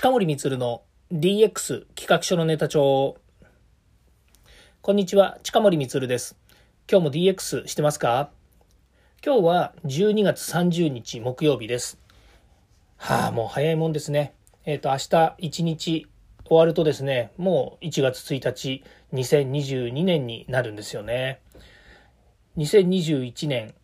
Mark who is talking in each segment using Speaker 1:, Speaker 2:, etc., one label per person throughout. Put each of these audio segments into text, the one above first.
Speaker 1: 近森光の DX 企画書のネタ帳。こんにちは、近森光です。今日も DX してますか？今日は12月30日木曜日です。はあ、もう早いもんですね。えっ、ー、と、明日1日終わるとですね、もう1月1日、2022年になるんですよね。2021年、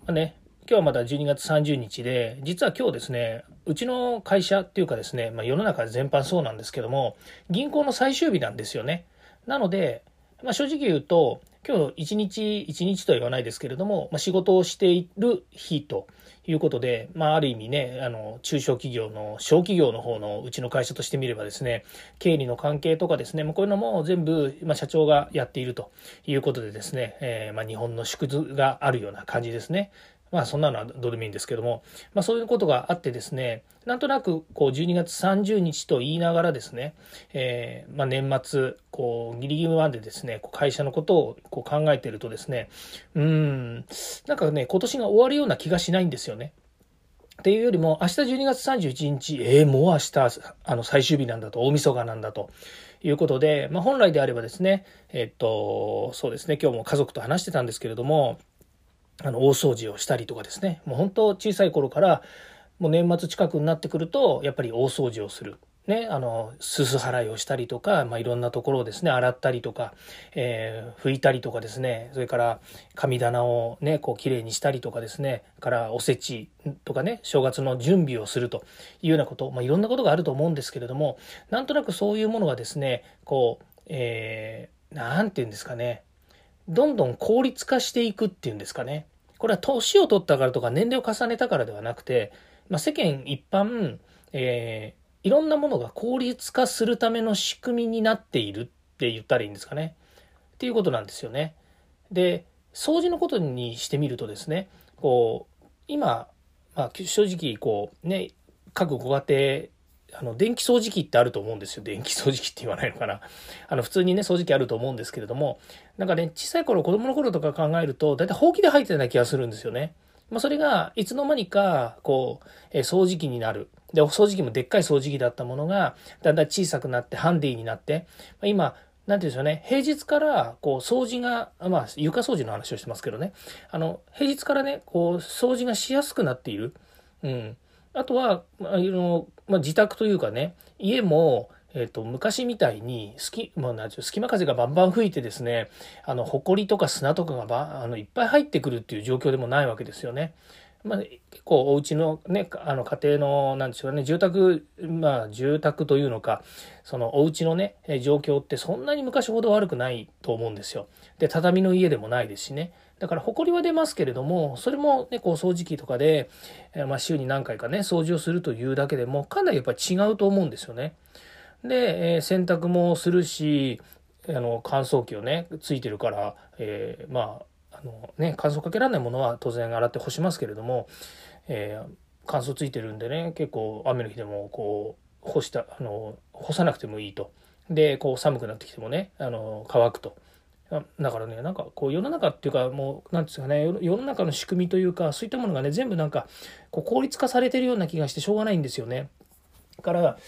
Speaker 1: まあ、ね、今日はまだ12月30日で、実は今日ですね、うちの会社っていうかですね、まあ、世の中全般そうなんですけども、銀行の最終日なんですよね。なので、まあ、正直言うと、今日一日一日とは言わないですけれども、まあ、仕事をしている日ということで、まあ、ある意味ね、あの、中小企業の、小企業の方のうちの会社としてみればですね、経理の関係とかですね、まあ、こういうのも全部、まあ、社長がやっているということでですね、えー、まあ、日本の縮図があるような感じですね。まあそんなのはどうでもいいんですけども、まあそういうことがあってですね、なんとなくこう12月30日と言いながらですね、えー、まあ年末、こうギリギリまでですね、こう会社のことをこう考えてるとですね、うん、なんかね、今年が終わるような気がしないんですよね。っていうよりも、明日12月31日、えー、もう明日、あの、最終日なんだと、大晦日なんだということで、まあ、本来であればですね、えっと、そうですね、今日も家族と話してたんですけれども、あの、大掃除をしたりとかですね、もう本当小さい頃から、もう年末近くになってくると、やっぱり大掃除をする。ね、あの、すす払いをしたりとか、まあ、いろんなところをですね、洗ったりとか、えー、拭いたりとかですね、それから神棚をね、こう綺麗にしたりとかですね、からおせちとかね、正月の準備をするというようなこと、まあ、いろんなことがあると思うんですけれども、なんとなくそういうものがですね、こう、えー、て言うんですかね、どんどん効率化していくっていうんですかね。これは年を取ったからとか年齢を重ねたからではなくて、まあ、世間一般、えー、いろんなものが効率化するための仕組みになっているって言ったらいいんですかね。っていうことなんですよね。で、掃除のことにしてみるとですね、こう、今、まあ、正直、こう、ね、各ご家庭あの、電気掃除機ってあると思うんですよ。電気掃除機って言わないのかな。あの、普通にね、掃除機あると思うんですけれども、なんかね、小さい頃、子供の頃とか考えると、だいたいほうきで入ってたような気がするんですよね。まあ、それが、いつの間にか、こう、え、掃除機になる。で、掃除機もでっかい掃除機だったものが、だんだん小さくなって、ハンディになって、まあ、今、なんていうんでしょうね、平日から、こう、掃除が、まあ、床掃除の話をしてますけどね、あの、平日からね、こう、掃除がしやすくなっている。うん。あとは、あの、まあ、自宅というかね、家も、えっ、と、昔みたいに、隙、まあ、なん隙間風がバンバン吹いてですね、あの、埃とか砂とかがば、あの、いっぱい入ってくるっていう状況でもないわけですよね。まあ、結構お家のね、あの家庭の、なんでしょうね、住宅、まあ住宅というのか、そのお家のね、状況ってそんなに昔ほど悪くないと思うんですよ。で、畳の家でもないですしね。だから、埃は出ますけれども、それもね、こう、掃除機とかで、まあ、週に何回かね、掃除をするというだけでも、かなりやっぱり違うと思うんですよね。で、えー、洗濯もするし、あの、乾燥機をね、ついてるから、えー、まあ、あのね、乾燥かけられないものは当然洗って干しますけれども、え、乾燥ついてるんでね、結構雨の日でも、こう、干した、あの、干さなくてもいいと。で、こう、寒くなってきてもね、あの、乾くと。だからね、なんかこう世の中っていうかもう、なんですかね、世の中の仕組みというか、そういったものがね、全部なんかこう効率化されてるような気がしてしょうがないんですよね。から、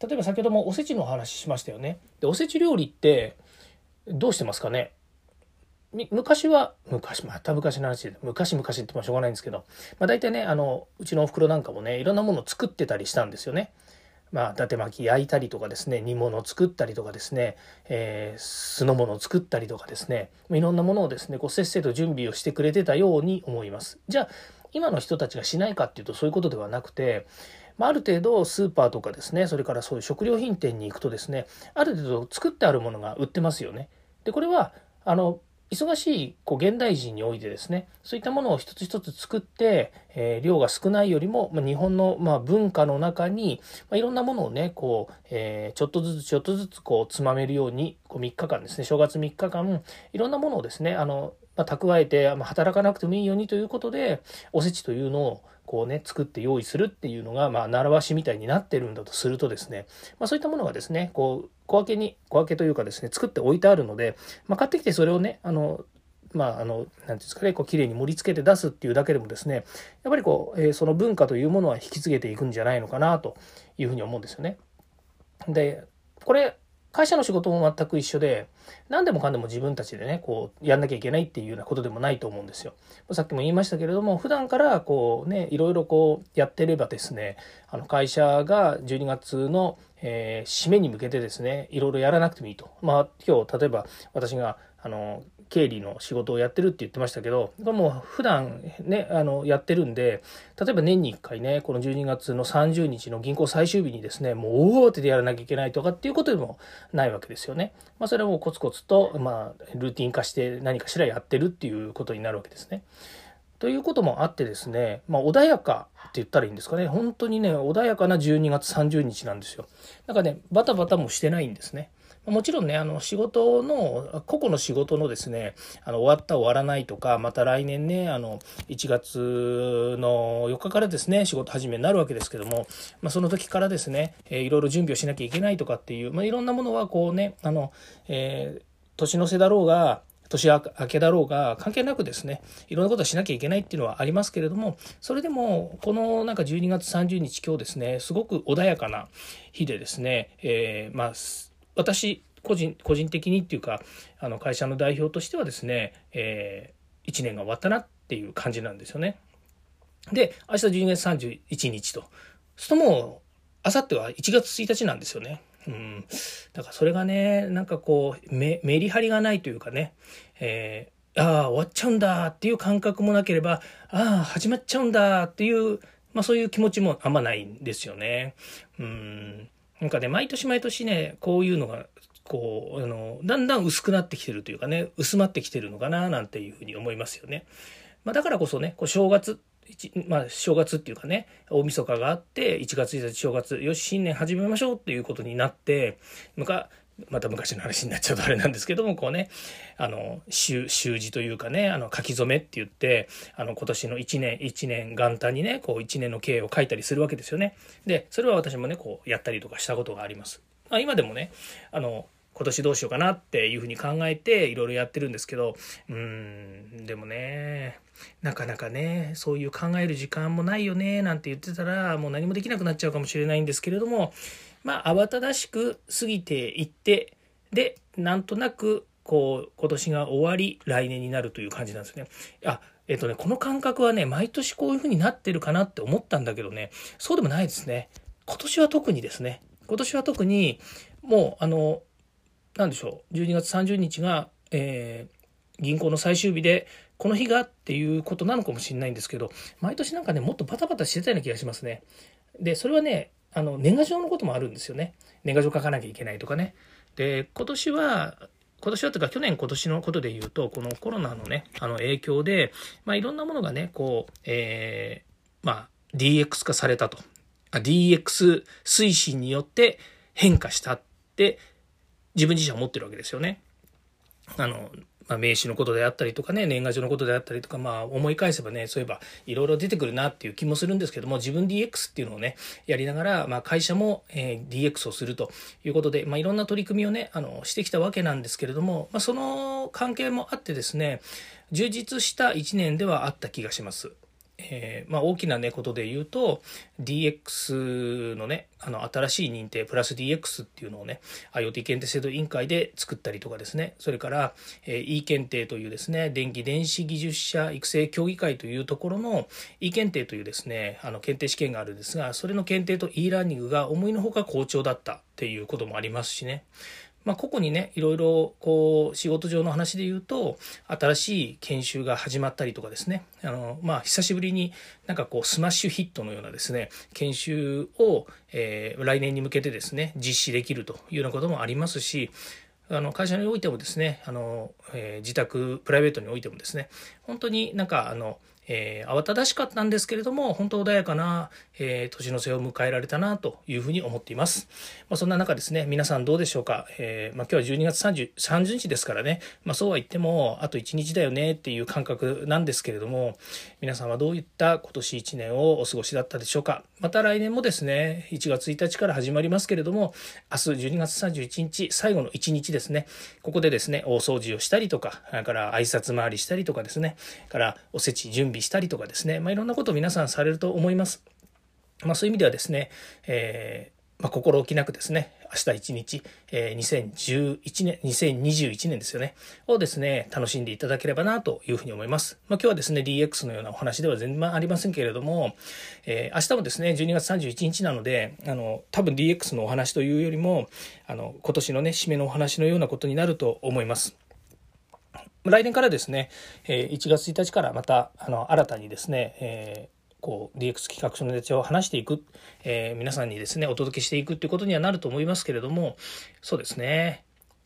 Speaker 1: 例えば先ほどもおせちのお話しましたよね。で、おせち料理ってどうしてますかね？昔は、昔、また昔の話で、昔々って言ってもしょうがないんですけど、まあ大体ね、あの、うちのお袋なんかもね、いろんなものを作ってたりしたんですよね。まあ、伊達巻き焼いたりとかですね、煮物作ったりとかですね、えー、酢の物作ったりとかですね、いろんなものをですね、こうせっせと準備をしてくれてたように思います。じゃあ、今の人たちがしないかっていうとそういうことではなくて、まあ、ある程度スーパーとかですね、それからそういう食料品店に行くとですね、ある程度作ってあるものが売ってますよね。で、これは、あの、忙しいこう現代人においてですね、そういったものを一つ一つ作って、えー、量が少ないよりも、まあ、日本の、まあ、文化の中に、まあ、いろんなものをね、こう、えー、ちょっとずつちょっとずつこう、つまめるように、こう3日間ですね、正月3日間、いろんなものをですね、あの、まあ、蓄えて、まあ、働かなくてもいいようにということで、おせちというのを、こうね、作って用意するっていうのが、まあ、習わしみたいになってるんだとするとですね、まあ、そういったものがですね、こう、小分けに、小分けというかですね、作って置いてあるので、まあ、買ってきてそれをね、あの、まあ、あの、なんていうんですかね、こう、綺麗に盛り付けて出すっていうだけでもですね、やっぱりこう、えー、その文化というものは引き継げていくんじゃないのかな、というふうに思うんですよね。で、これ、会社の仕事も全く一緒で、何でもかんでも自分たちでね、こう、やんなきゃいけないっていうようなことでもないと思うんですよ。さっきも言いましたけれども、普段からこうね、いろいろこうやってればですね、あの会社が12月の、えー、締めに向けてですね、いろいろやらなくてもいいと。まあ今日、例えば私が、あの、経理の仕事をやってるって言ってましたけど、もう普段ね、あの、やってるんで、例えば年に1回ね、この12月の30日の銀行最終日にですね、もう大慌てでやらなきゃいけないとかっていうことでもないわけですよね。まあ、それはもうコツコツと、まあ、ルーティン化して何かしらやってるっていうことになるわけですね。ということもあってですね、まあ、穏やかって言ったらいいんですかね。本当にね、穏やかな12月30日なんですよ。なんかね、バタバタもしてないんですね。もちろんね、あの、仕事の、個々の仕事のですね、あの、終わった終わらないとか、また来年ね、あの、1月の4日からですね、仕事始めになるわけですけども、まあ、その時からですね、えー、いろいろ準備をしなきゃいけないとかっていう、まあ、いろんなものはこうね、あの、えー、年の瀬だろうが、年明けだろうが関係なくですねいろんなことをしなきゃいけないっていうのはありますけれどもそれでもこのなんか12月30日今日ですねすごく穏やかな日でですね、えー、まあ私個人個人的にっていうかあの会社の代表としてはですね、えー、1年が終わったなっていう感じなんですよね。で明日12月31日とするともうあさっては1月1日なんですよね。うん、だからそれがねなんかこうメリハリがないというかね、えー、ああ終わっちゃうんだっていう感覚もなければああ始まっちゃうんだっていう、まあ、そういう気持ちもあんまないんですよね。うんなんかね毎年毎年ねこういうのがこうあのだんだん薄くなってきてるというかね薄まってきてるのかななんていうふうに思いますよね。まあ、だからこそねこう正月まあ、正月っていうかね大晦日があって1月1日正月よし新年始めましょうっていうことになってまた昔の話になっちゃうとあれなんですけどもこうねあの習字というかねあの書き初めって言ってあの今年の1年1年元旦にねこう1年の経営を書いたりするわけですよね。でそれは私もねこうやったりとかしたことがあります。今でもねあの今年どうしようかなっていうふうに考えていろいろやってるんですけどうんでもねなかなかねそういう考える時間もないよねなんて言ってたらもう何もできなくなっちゃうかもしれないんですけれどもまあ慌ただしく過ぎていってでなんとなくこう今年が終わり来年になるという感じなんですね。あえっとねこの感覚はね毎年こういうふうになってるかなって思ったんだけどねそうでもないですね。今年は特にですね今年は特にもうあの何でしょう12月30日が、えー、銀行の最終日でこの日がっていうことなのかもしれないんですけど毎年なんかねもっとバタバタしてたような気がしますね。でそれはねあの年賀状のこともあるんですよね。年賀状書かなきゃいけないとかね。で今年は今年はというか去年今年のことで言うとこのコロナのねあの影響で、まあ、いろんなものがねこう、えー、まあ DX 化されたと DX 推進によって変化したって自分自身は思ってるわけですよね。あの、まあ、名刺のことであったりとかね、年賀状のことであったりとか、まあ思い返せばね、そういえばいろいろ出てくるなっていう気もするんですけども、自分 DX っていうのをね、やりながら、まあ会社も、えー、DX をするということで、まあいろんな取り組みをね、あの、してきたわけなんですけれども、まあその関係もあってですね、充実した1年ではあった気がします。えー、まあ、大きな、ね、ことで言うと DX のねあの新しい認定プラス DX っていうのをね IoT 検定制度委員会で作ったりとかですね。それから、えー、E 検定というですね電気電子技術者育成協議会というところの E 検定というですねあの検定試験があるんですがそれの検定と E ラーニングが思いのほか好調だったっていうこともありますしね。まあ、個々にねいろいろこう仕事上の話で言うと新しい研修が始まったりとかですね。あの、まあ、久しぶりになんかこうスマッシュヒットのようなですね研修を、えー、来年に向けてですね実施できるというようなこともありますしあの会社においてもですねあの、えー、自宅プライベートにおいてもですね本当になんかあのえー、慌ただしかったんですけれども、本当穏やかな、えー、年の瀬を迎えられたなというふうに思っています。まあ、そんな中ですね、皆さんどうでしょうか？えー、まあ、今日は12月 30, 30日ですからね、まあ、そうは言っても、あと1日だよねっていう感覚なんですけれども、皆さんはどういった今年1年をお過ごしだったでしょうか？また来年もですね、1月1日から始まりますけれども、明日12月31日、最後の1日ですね、ここでですね、大掃除をしたりとか、それから挨拶回りしたりとかですね、からおせち準備したりとかですね、まあ、いろんなことを皆さんされると思います。まあ、そういう意味ではですね、えーまあ、心置きなくですね、明日一日、えー、2011年、2021年ですよね、をですね、楽しんでいただければなというふうに思います。まあ、今日はですね、DX のようなお話では全然ありませんけれども、えー、明日もですね、12月31日なので、あの、多分 DX のお話というよりも、あの、今年のね、締めのお話のようなことになると思います。来年からですね、1月1日からまた、あの、新たにですね、えーこう DX 企画書のネタを話していく、え、皆さんにですねお届けしていくっていうことにはなると思いますけれどもそうですね。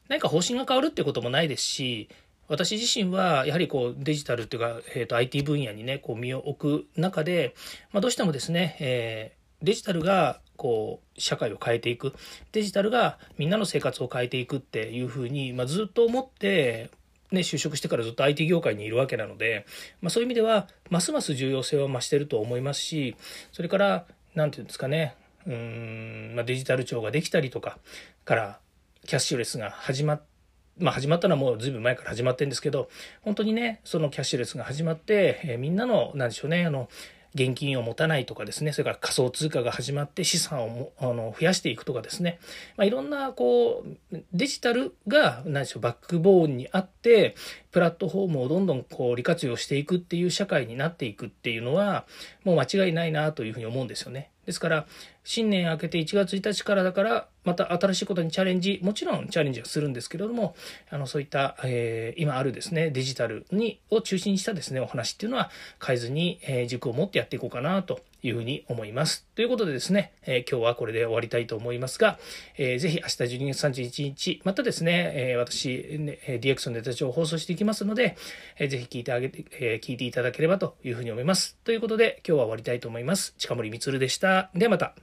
Speaker 1: 何か方針が変わるってこともないですし私自身はやはりこうデジタルっていうか、えー、と IT 分野にねこう身を置く中で、まあ、どうしてもですね、えー、デジタルがこう社会を変えていく。デジタルがみんなの生活を変えていくっていうふうに、まあ、ずっと思ってね、就職してからずっと IT 業界にいるわけなので、まあ、そういう意味ではますます重要性は増してると思いますしそれから何て言うんですかねうん、まあ、デジタル庁ができたりとかからキャッシュレスが始まってまあ、始まったのはもう随分前から始まってるんですけど本当にねそのキャッシュレスが始まって、えー、みんなの何でしょうねあの現金を持たないとかですね、それから仮想通貨が始まって資産をあの増やしていくとかですね、まあ、いろんなこうデジタルが何でしょうバックボーンにあってプラットフォームをどんどんこう利活用していくっていう社会になっていくっていうのはもう間違いないなというふうに思うんですよね。ですから、新年明けて1月1日からだから、また新しいことにチャレンジ、もちろんチャレンジはするんですけれども、あの、そういった、えー、今あるですね、デジタルに、を中心にしたですね、お話っていうのは変えずに、えー、軸を持ってやっていこうかなというふうに思います。ということでですね、えー、今日はこれで終わりたいと思いますが、えー、ぜひ明日12月31日、またですね、えー、私、ね、DX のネタ帳を放送していきますので、えー、ぜひ聞いてあげて、えー、聞いていただければというふうに思います。ということで、今日は終わりたいと思います。近森光でした。ではまた。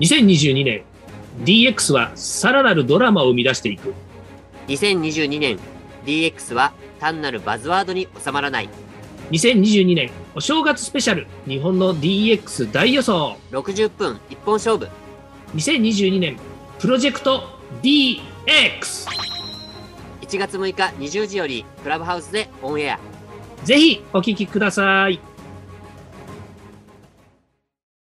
Speaker 1: 2022年 DX はさらなるドラマを生み出していく
Speaker 2: 2022年 DX は単なるバズワードに収まらない
Speaker 1: 2022年お正月スペシャル日本の DX 大予想。
Speaker 2: 60分一本勝負。
Speaker 1: 2022年プロジェクト DX1
Speaker 2: 月6日20時よりクラブハウスでオンエア。
Speaker 1: ぜひお聞きください